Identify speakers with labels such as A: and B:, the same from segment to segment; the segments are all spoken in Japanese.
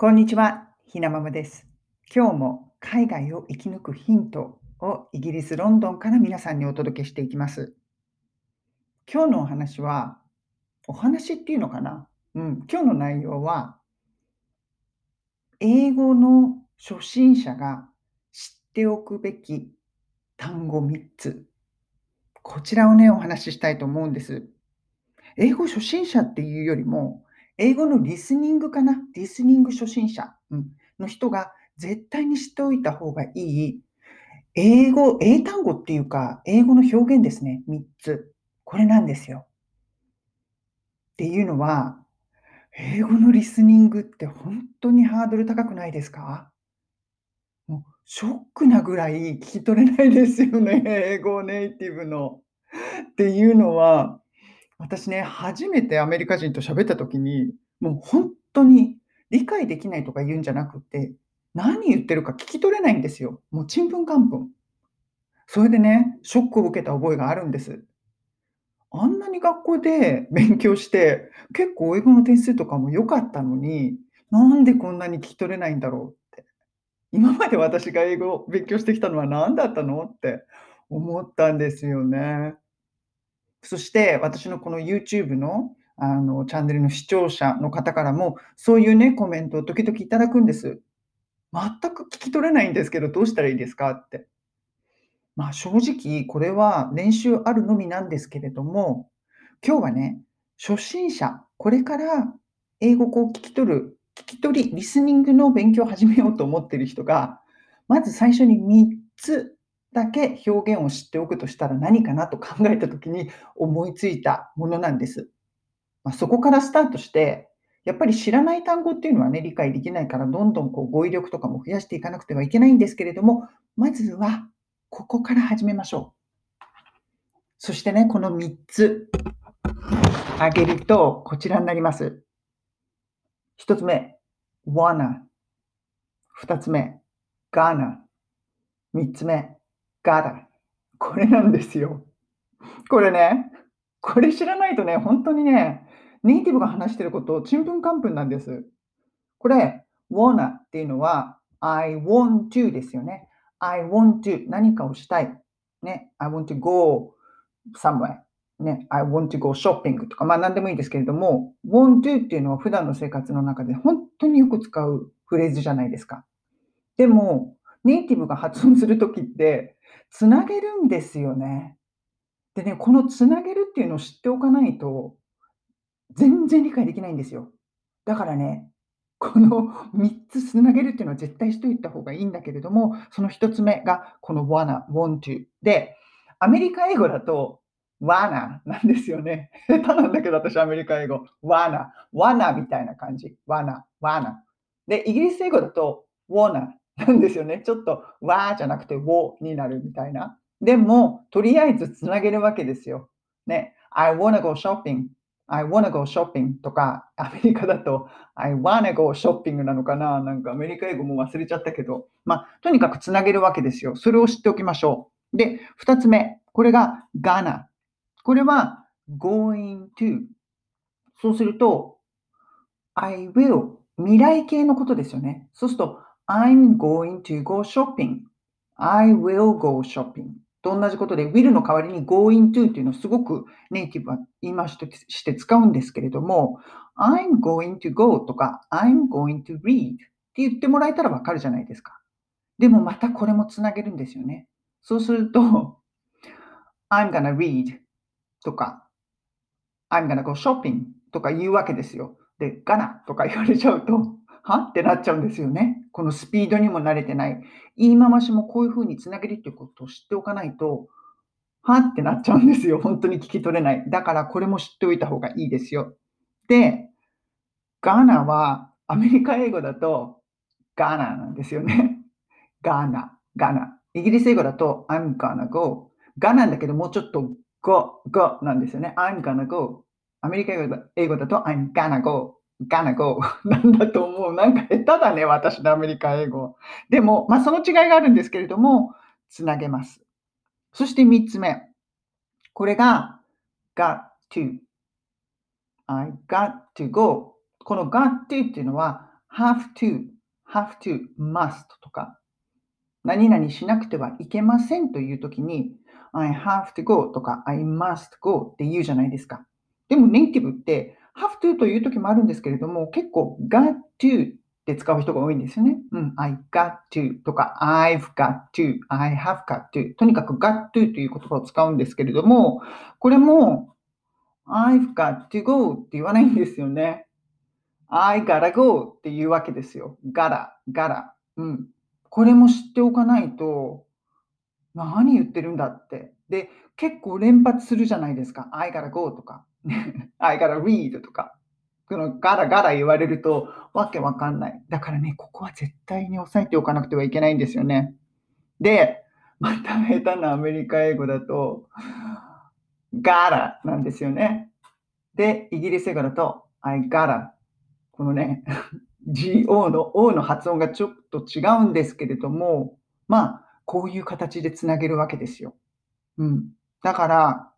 A: こんにちは、ひなままです。今日も海外を生き抜くヒントをイギリス・ロンドンから皆さんにお届けしていきます。今日のお話は、お話っていうのかな？うん、今日の内容は、英語の初心者が知っておくべき単語3つ。こちらをね、お話ししたいと思うんです。英語初心者っていうよりも、英語のリスニングかな？リスニング初心者、の人が絶対に知っておいた方がいい英語、英単語っていうか、英語の表現ですね。3つ。これなんですよ。っていうのは、英語のリスニングって本当にハードル高くないですか？もうショックなぐらい聞き取れないですよね。英語ネイティブの。っていうのは、私ね、初めてアメリカ人と喋った時に、もう本当に理解できないとか言うんじゃなくて、何言ってるか聞き取れないんですよ。もうちんぷんかんぷん。それでね、ショックを受けた覚えがあるんです。あんなに学校で勉強して、結構英語の点数とかも良かったのに、なんでこんなに聞き取れないんだろうって。今まで私が英語を勉強してきたのは何だったのって思ったんですよね。そして私のこの YouTube のあのチャンネルの視聴者の方からもそういうねコメントを時々いただくんです。全く聞き取れないんですけどどうしたらいいですか？って。まあ正直これは練習あるのみなんですけれども今日はね初心者これから英語を聞き取る聞き取りリスニングの勉強を始めようと思っている人がまず最初に3つだけ表現を知っておくとしたら何かなと考えたときに思いついたものなんです。まあ、そこからスタートして、やっぱり知らない単語っていうのはね、理解できないから、どんどんこう語彙力とかも増やしていかなくてはいけないんですけれども、まずはここから始めましょう。そしてね、この3つあげると、こちらになります。1つ目、wanna。2つ目、gonna。3つ目、ガダ。これなんですよ。これね、これ知らないとね、本当にね、ネイティブが話してることちんぷんかんぷんなんです。これ、wanna っていうのは I want to ですよね。I want to 何かをしたい。ね。I want to go somewhere. ね。I want to go shopping とか、まあ何でもいいですけれども、want to っていうのは普段の生活の中で本当によく使うフレーズじゃないですか。でも、ネイティブが発音するときって、つなげるんですよね。でね、このつなげるっていうのを知っておかないと、全然理解できないんですよ。だからね、この3つつなげるっていうのは絶対しといた方がいいんだけれども、その1つ目がこの wanna, want to で、アメリカ英語だと wanna なんですよね。下手なんだけど私アメリカ英語 wanna, wanna みたいな感じ。wanna, wanna。で、イギリス英語だと wanna なんですよね。ちょっとわーじゃなくて wo になるみたいな。でも、とりあえずつなげるわけですよ。ね。I wanna go shopping. I wanna go shopping とか、アメリカだと I wanna go shopping なのかななんかアメリカ英語も忘れちゃったけど、まあ、とにかくつなげるわけですよ。それを知っておきましょう。で、二つ目。これが gonna。これは going to。そうすると、I will。未来形のことですよね。そうすると、I'm going to go shopping. I will go shopping. と同じことで、will の代わりに going to っていうのをすごくネイティブは言い回しとして使うんですけれども、I'm going to go とか I'm going to read って言ってもらえたらわかるじゃないですか。でもまたこれもつなげるんですよね。そうすると、I'm gonna read とか I'm gonna go shopping とか言うわけですよ。で、gonna とか言われちゃうと、は？ってなっちゃうんですよね。このスピードにも慣れてない。言い回しもこういうふうにつなげるっていうことを知っておかないと、は？ってなっちゃうんですよ。本当に聞き取れない。だからこれも知っておいた方がいいですよ。で、ガーナはアメリカ英語だとガナなんですよね。ガーナ、ガーナ。イギリス英語だと I'm gonna go。ガなんだけどもうちょっと go, go なんですよね。I'm gonna go。アメリカ英語だと I'm gonna go。Gonna go なんだと思う。なんか下手だね、私のアメリカ英語。でも、まあその違いがあるんですけれども、つなげます。そして3つ目。これが got to。I got to go。この got to っていうのは、have to, have to, must とか、何々しなくてはいけませんというときに、I have to go とか I must go って言うじゃないですか。でもネイティブって have to というときもあるんですけれども、結構 got to って使う人が多いんですよね。うん、I got to とか I've got to, I have got to とにかく got to という言葉を使うんですけれども、これも I've got to go って言わないんですよね。I gotta go っていうわけですよ。gotta, gotta。うん。これも知っておかないと、何言ってるんだって。で、結構連発するじゃないですか。I gotta go とか、I gotta read とか。このガラガラ言われるとわけわかんない。だからね、ここは絶対に押さえておかなくてはいけないんですよね。で、また下手なアメリカ英語だと、ガラなんですよね。で、イギリス英語だと、I gotta。このね、GO の O の発音がちょっと違うんですけれども、まあ、こういう形でつなげるわけですよ。うん。だから、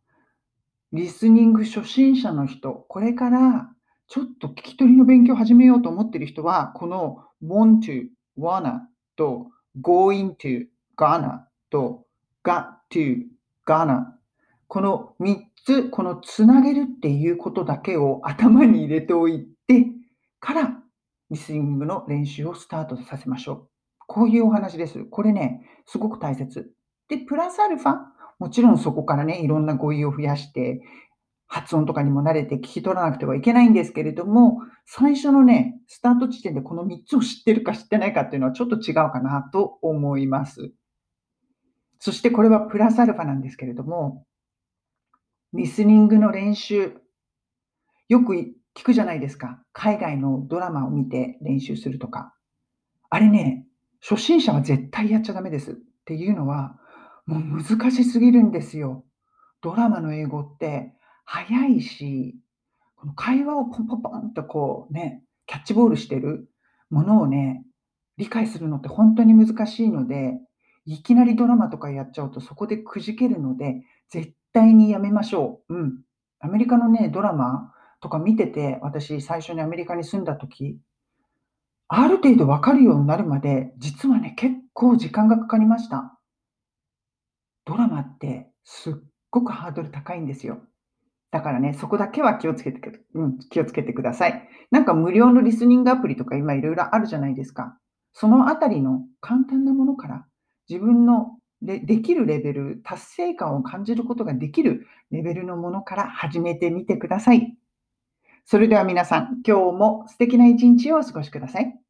A: リスニング初心者の人、これからちょっと聞き取りの勉強を始めようと思っている人は、この want to, wanna と going to, gonna と got to, gonna この3つ、このつなげるっていうことだけを頭に入れておいてからリスニングの練習をスタートさせましょう。こういうお話です。これね、すごく大切。で、プラスアルファ、もちろんそこからね、いろんな語彙を増やして、発音とかにも慣れて聞き取らなくてはいけないんですけれども、最初のね、スタート地点でこの3つを知ってるか知ってないかっていうのはちょっと違うかなと思います。そしてこれはプラスアルファなんですけれども、リスニングの練習、よく聞くじゃないですか。海外のドラマを見て練習するとか。あれね、初心者は絶対やっちゃダメですっていうのは、もう難しすぎるんですよ。ドラマの英語って早いし、この会話をポンポンポンとこうね、キャッチボールしてるものをね、理解するのって本当に難しいので、いきなりドラマとかやっちゃうとそこでくじけるので、絶対にやめましょう。うん。アメリカのね、ドラマとか見てて、私最初にアメリカに住んだ時、ある程度わかるようになるまで、実はね、結構時間がかかりました。ドラマってすっごくハードル高いんですよ。だからね、そこだけは気をつけてく、うん、気をつけてください。なんか無料のリスニングアプリとか今いろいろあるじゃないですか。そのあたりの簡単なものから自分のでできるレベル、達成感を感じることができるレベルのものから始めてみてください。それでは皆さん、今日も素敵な一日をお過ごしください。